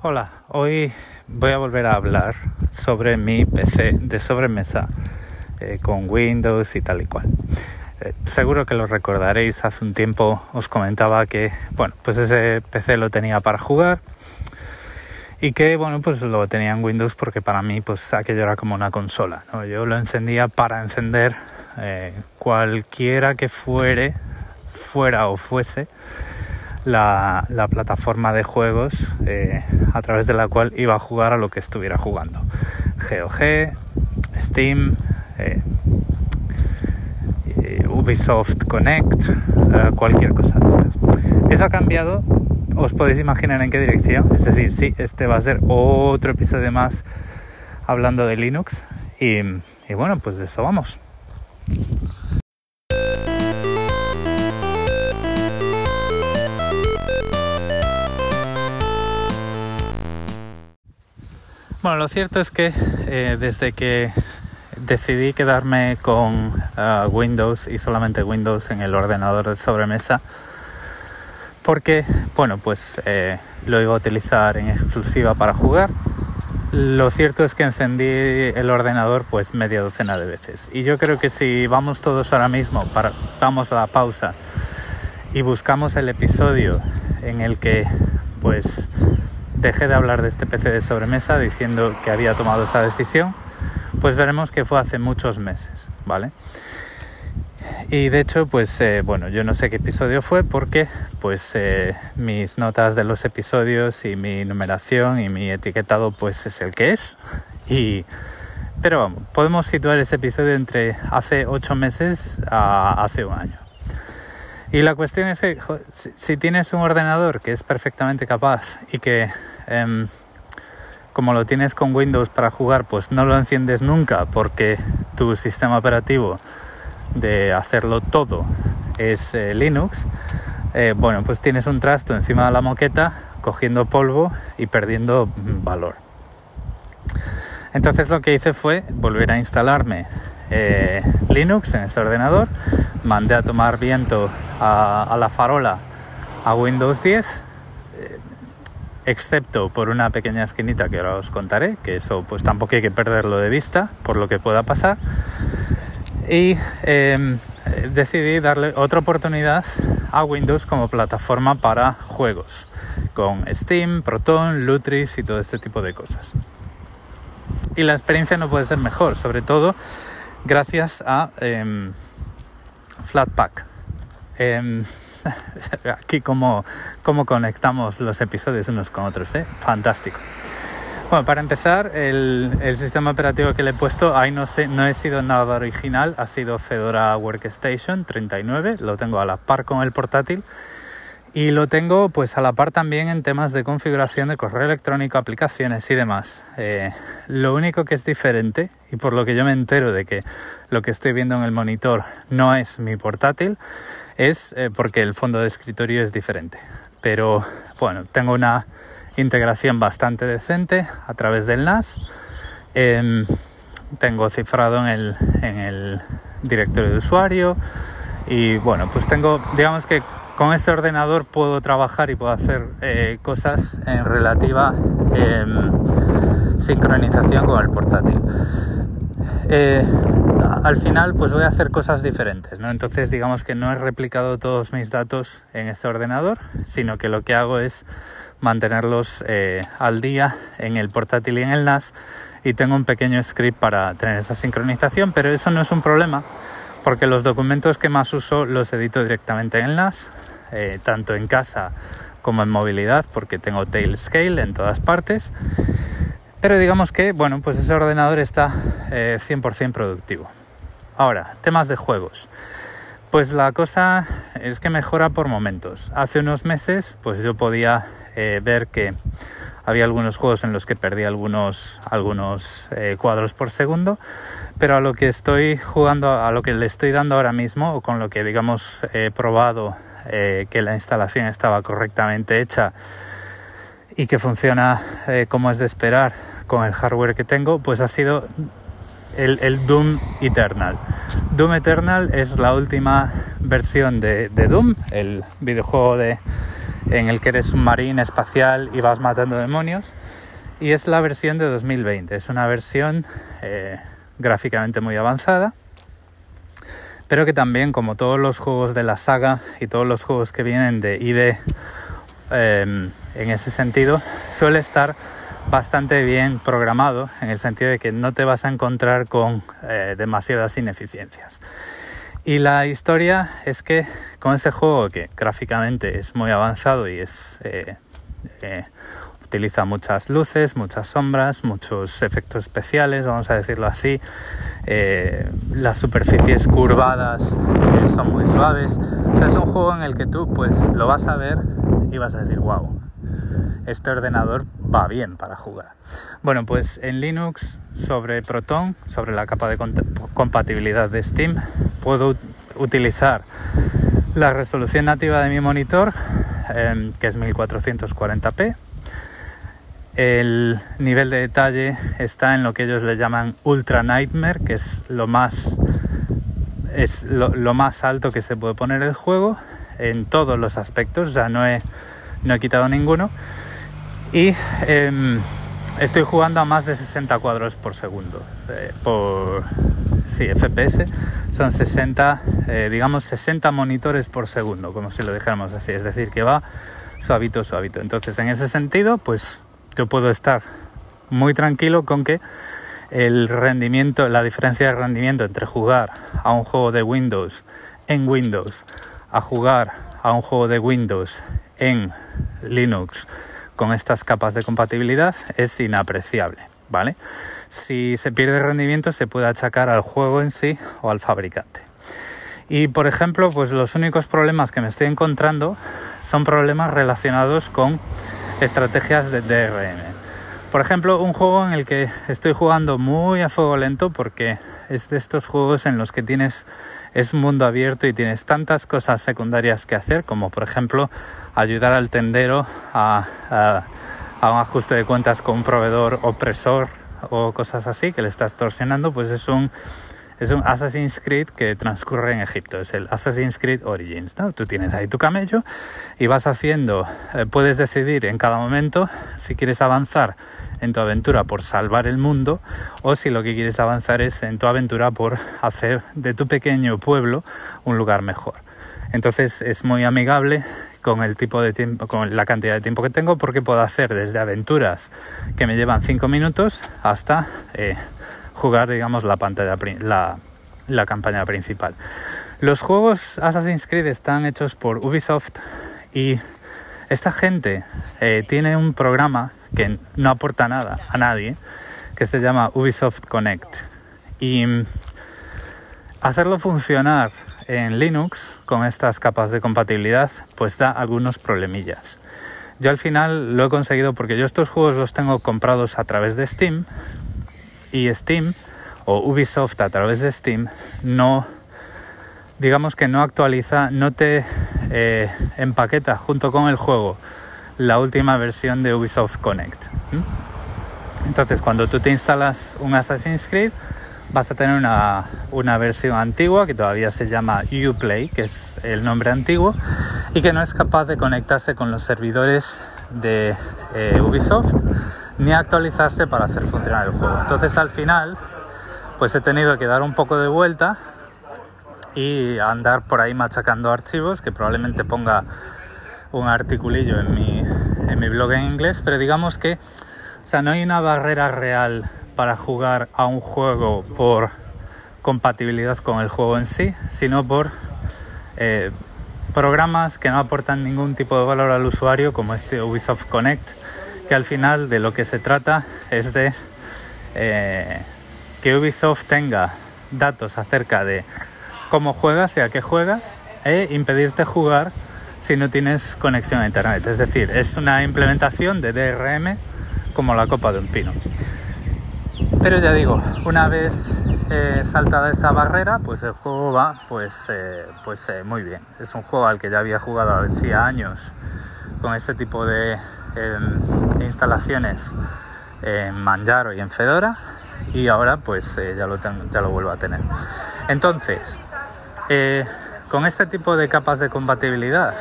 Hola, hoy voy a volver a hablar sobre mi PC de sobremesa eh, con Windows y tal y cual. Eh, seguro que lo recordaréis, hace un tiempo os comentaba que, bueno, pues ese PC lo tenía para jugar y que, bueno, pues lo tenía en Windows porque para mí, pues aquello era como una consola, ¿no? Yo lo encendía para encender eh, cualquiera que fuere, fuera o fuese, la, plataforma de juegos eh, a través de la cual iba a jugar a lo que estuviera jugando. GOG, Steam, eh, eh, Ubisoft Connect, cualquier cosa de estas. Eso ha cambiado, os podéis imaginar en qué dirección. Es decir, sí, este va a ser otro episodio más hablando de Linux. Y, y bueno, pues de eso vamos. Bueno, lo cierto es que eh, desde que decidí quedarme con uh, Windows y solamente Windows en el ordenador de sobremesa, porque, bueno, pues eh, lo iba a utilizar en exclusiva para jugar. Lo cierto es que encendí el ordenador pues media docena de veces. Y yo creo que si vamos todos ahora mismo, para, vamos a la pausa y buscamos el episodio en el que pues dejé de hablar de este PC de sobremesa diciendo que había tomado esa decisión, pues veremos que fue hace muchos meses, ¿vale? Y de hecho, pues eh, bueno, yo no sé qué episodio fue porque pues eh, mis notas de los episodios y mi numeración y mi etiquetado pues es el que es. Y, pero vamos, podemos situar ese episodio entre hace ocho meses a hace un año. Y la cuestión es que si, tienes un ordenador que es perfectamente capaz y que em, como lo tienes con Windows para jugar, pues no lo enciendes nunca porque tu sistema operativo de hacerlo todo es eh, Linux, eh, bueno, pues tienes un trasto encima de la moqueta cogiendo polvo y perdiendo valor. Entonces lo que hice fue volver a instalarme eh, Linux en ese ordenador, mandé a tomar viento a, la farola a Windows 10, eh, excepto por una pequeña esquinita que ahora os contaré, que eso pues tampoco hay que perderlo de vista por lo que pueda pasar. Y em, decidí darle otra oportunidad a Windows como plataforma para juegos, con Steam, Proton, Lutris y todo este tipo de cosas. Y la experiencia no puede ser mejor, sobre todo gracias a em, Flatpak. Em, aquí como, conectamos los episodios unos con otros, ¿eh? fantástico. Bueno, para empezar, el, sistema operativo que le he puesto, ahí no, sé, no he sido nada original, ha sido Fedora Workstation 39, lo tengo a la par con el portátil y lo tengo pues a la par también en temas de configuración de correo electrónico, aplicaciones y demás. Eh, lo único que es diferente, y por lo que yo me entero de que lo que estoy viendo en el monitor no es mi portátil, es eh, porque el fondo de escritorio es diferente. Pero bueno, tengo una integración bastante decente a través del NAS. Em, tengo cifrado en el, en el directorio de usuario. Y bueno, pues tengo, digamos que con este ordenador puedo trabajar y puedo hacer eh, cosas en relativa em, sincronización con el portátil. Eh, al final pues voy a hacer cosas diferentes, ¿no? Entonces digamos que no he replicado todos mis datos en este ordenador, sino que lo que hago es mantenerlos eh, al día en el portátil y en el NAS y tengo un pequeño script para tener esa sincronización, pero eso no es un problema porque los documentos que más uso los edito directamente en el NAS eh, tanto en casa como en movilidad, porque tengo Tailscale en todas partes. Pero digamos que, bueno, pues ese ordenador está 100% eh, productivo. Ahora, temas de juegos. Pues la cosa es que mejora por momentos. Hace unos meses, pues yo podía eh, ver que había algunos juegos en los que perdí algunos, algunos cuadros por segundo, pero a lo que estoy jugando, a lo que le estoy dando ahora mismo, o con lo que digamos he probado eh, que la instalación estaba correctamente hecha y que funciona eh, como es de esperar con el hardware que tengo, pues ha sido el, Doom Eternal. Doom Eternal es la última versión de, Doom, el videojuego de en el que eres un marín espacial y vas matando demonios. Y es la versión de 2020, es una versión eh, gráficamente muy avanzada, pero que también, como todos los juegos de la saga y todos los juegos que vienen de ID em, en ese sentido, suele estar bastante bien programado en el sentido de que no te vas a encontrar con eh, demasiadas ineficiencias. Y la historia es que con ese juego que gráficamente es muy avanzado y es eh, utiliza muchas luces, muchas sombras, muchos efectos especiales, vamos a decirlo así. Eh, las superficies curvadas eh, son muy suaves. Es un juego en el que tú pues lo vas a ver y vas a decir, wow, este ordenador va bien para jugar. Bueno, pues en Linux sobre Proton, sobre la capa de compatibilidad de Steam, puedo utilizar la resolución nativa de mi monitor, em, que es 1440p, el nivel de detalle está en lo que ellos le llaman Ultra Nightmare, que es lo más, es lo, más alto que se puede poner el juego en todos los aspectos, ya no he, no he quitado ninguno. Y em, estoy jugando a más de 60 cuadros por segundo. Eh, por sí, FPS son 60, eh, digamos 60 monitores por segundo, como si lo dijéramos así. Es decir, que va suavito, suavito. Entonces, en ese sentido, pues yo puedo estar muy tranquilo con que el rendimiento, la diferencia de rendimiento entre jugar a un juego de Windows en Windows a jugar a un juego de Windows en Linux con estas capas de compatibilidad es inapreciable, ¿vale? Si se pierde rendimiento se puede achacar al juego en sí o al fabricante. Y por ejemplo, pues los únicos problemas que me estoy encontrando son problemas relacionados con estrategias de DRM. Por ejemplo, un juego en el que estoy jugando muy a fuego lento porque es de estos juegos en los que tienes es mundo abierto y tienes tantas cosas secundarias que hacer, como por ejemplo ayudar al tendero a, a un ajuste de cuentas con un proveedor opresor o cosas así que le estás torsionando, pues es un es un Assassin's Creed que transcurre en Egipto, es el Assassin's Creed Origins. Tú tienes ahí tu camello y vas haciendo, eh, puedes decidir en cada momento si quieres avanzar en tu aventura por salvar el mundo o si lo que quieres avanzar es en tu aventura por hacer de tu pequeño pueblo un lugar mejor. Entonces es muy amigable con el tipo de tiempo, con la cantidad de tiempo que tengo, porque puedo hacer desde aventuras que me llevan 5 minutos hasta eh, jugar, digamos, la pantalla, la, la campaña principal. Los juegos Assassin's Creed están hechos por Ubisoft y esta gente eh, tiene un programa que no aporta nada a nadie, que se llama Ubisoft Connect. Y hacerlo funcionar en Linux con estas capas de compatibilidad, pues da algunos problemillas. Yo al final lo he conseguido porque yo estos juegos los tengo comprados a través de Steam, y Steam o Ubisoft a través de Steam no digamos que no actualiza no te eh, empaqueta junto con el juego la última versión de Ubisoft Connect entonces cuando tú te instalas un Assassin's Creed vas a tener una, una, versión antigua que todavía se llama Uplay, que es el nombre antiguo, y que no es capaz de conectarse con los servidores de eh, Ubisoft ni actualizarse para hacer funcionar el juego. Entonces al final pues he tenido que dar un poco de vuelta y andar por ahí machacando archivos que probablemente ponga un articulillo en mi, en mi blog en inglés, pero digamos que o sea, no hay una barrera real para jugar a un juego por compatibilidad con el juego en sí, sino por eh, programas que no aportan ningún tipo de valor al usuario, como este Ubisoft Connect, que al final de lo que se trata es de eh, que Ubisoft tenga datos acerca de cómo juegas y a qué juegas e impedirte jugar si no tienes conexión a internet. Es decir, es una implementación de DRM como la copa de un pino. Pero ya digo, una vez eh, saltada esa barrera, pues el juego va pues, eh, pues muy bien. Es un juego al que ya había jugado hacía años con este tipo de Instalaciones en Manjaro y en Fedora y ahora pues eh, ya, lo ya lo vuelvo a tener. Entonces, eh, con este tipo de capas de compatibilidad,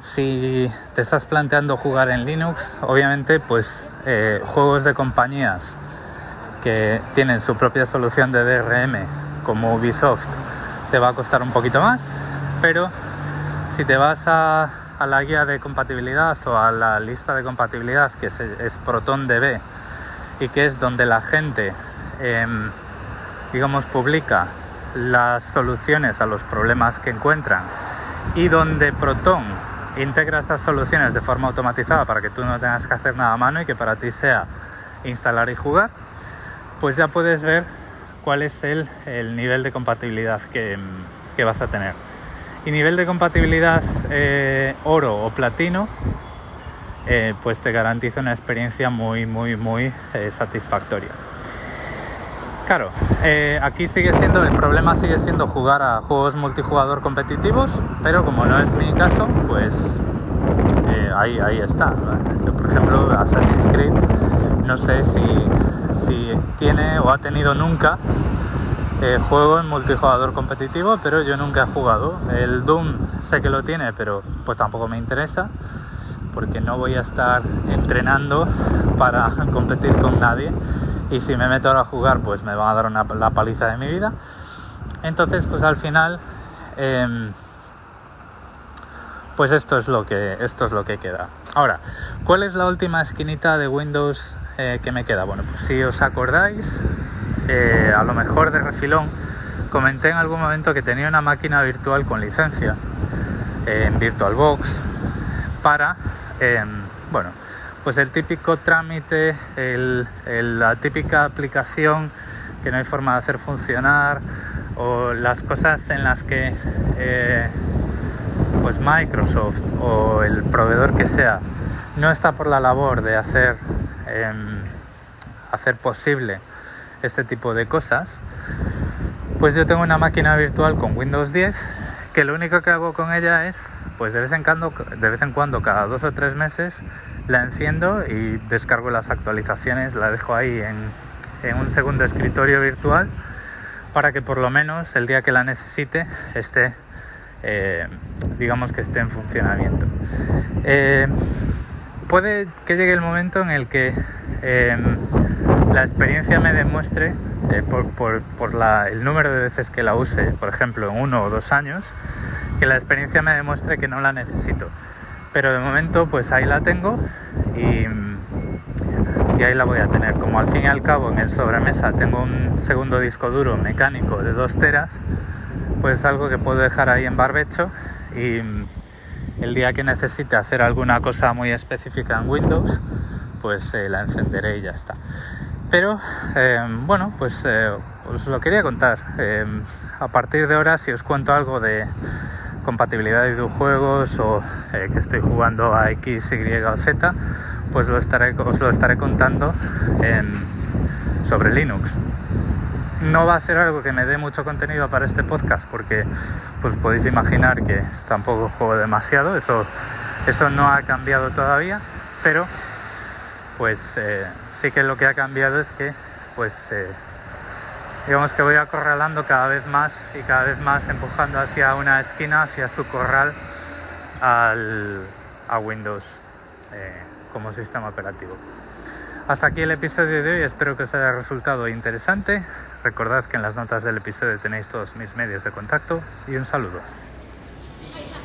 Si te estás planteando jugar en Linux, obviamente pues eh, juegos de compañías que tienen su propia solución de DRM como Ubisoft te va a costar un poquito más, pero si te vas a, la guía de compatibilidad o a la lista de compatibilidad que es, es ProtonDB y que es donde la gente em, digamos publica las soluciones a los problemas que encuentran y donde Proton integra esas soluciones de forma automatizada para que tú no tengas que hacer nada a mano y que para ti sea instalar y jugar, pues ya puedes ver cuál es el, nivel de compatibilidad que, vas a tener. Y nivel de compatibilidad eh, oro o platino, eh, pues te garantiza una experiencia muy, muy, muy eh, satisfactoria. Claro, aquí sigue siendo, el problema sigue siendo jugar a juegos multijugador competitivos, pero como no es mi caso, pues ahí, ahí está. Yo, por ejemplo, Assassin's Creed, no sé si, si tiene o ha tenido nunca eh, juego en multijugador competitivo, pero yo nunca he jugado. El Doom sé que lo tiene, pero pues tampoco me interesa, porque no voy a estar entrenando para competir con nadie y si me meto ahora a jugar pues me van a dar una, la paliza de mi vida. Entonces pues al final em, pues esto es lo que esto es lo que queda. Ahora, ¿cuál es la última esquinita de Windows eh, que me queda? Bueno, pues si os acordáis, eh, a lo mejor de refilón, comenté en algún momento que tenía una máquina virtual con licencia en VirtualBox para, em, bueno, pues el típico trámite, la típica aplicación que no hay forma de hacer funcionar o las cosas en las que eh, pues Microsoft o el proveedor que sea no está por la labor de hacer, em, hacer posible este tipo de cosas, pues yo tengo una máquina virtual con Windows 10 que lo único que hago con ella es, pues de vez en cuando, de vez en cuando cada dos o tres meses, la enciendo y descargo las actualizaciones, la dejo ahí en, un segundo escritorio virtual para que por lo menos el día que la necesite esté, eh, digamos que esté en funcionamiento. Eh, puede que llegue el momento en el que em, la experiencia me demuestre, eh, por, el número de veces que la use, por ejemplo, en uno o dos años, que la experiencia me demuestre que no la necesito. Pero de momento pues ahí la tengo y, ahí la voy a tener. Como al fin y al cabo en el sobremesa tengo un segundo disco duro mecánico de 2 teras, pues es algo que puedo dejar ahí en barbecho y el día que necesite hacer alguna cosa muy específica en Windows, pues eh, la encenderé y ya está. Pero eh, bueno, pues eh, os lo quería contar. a partir de ahora, si os cuento algo de compatibilidad de videojuegos o eh, que estoy jugando a X, Y o Z, pues lo estaré, os lo estaré contando sobre Linux. No va a ser algo que me dé mucho contenido para este podcast porque pues podéis imaginar que tampoco juego demasiado, eso, eso no ha cambiado todavía, pero pues eh, sí que lo que ha cambiado es que pues eh, digamos que voy acorralando cada vez más y cada vez más empujando hacia una esquina, hacia su corral al, a Windows eh, como sistema operativo. Hasta aquí el episodio de hoy, espero que os haya resultado interesante. Recordad que en las notas del episodio tenéis todos mis medios de contacto y un saludo.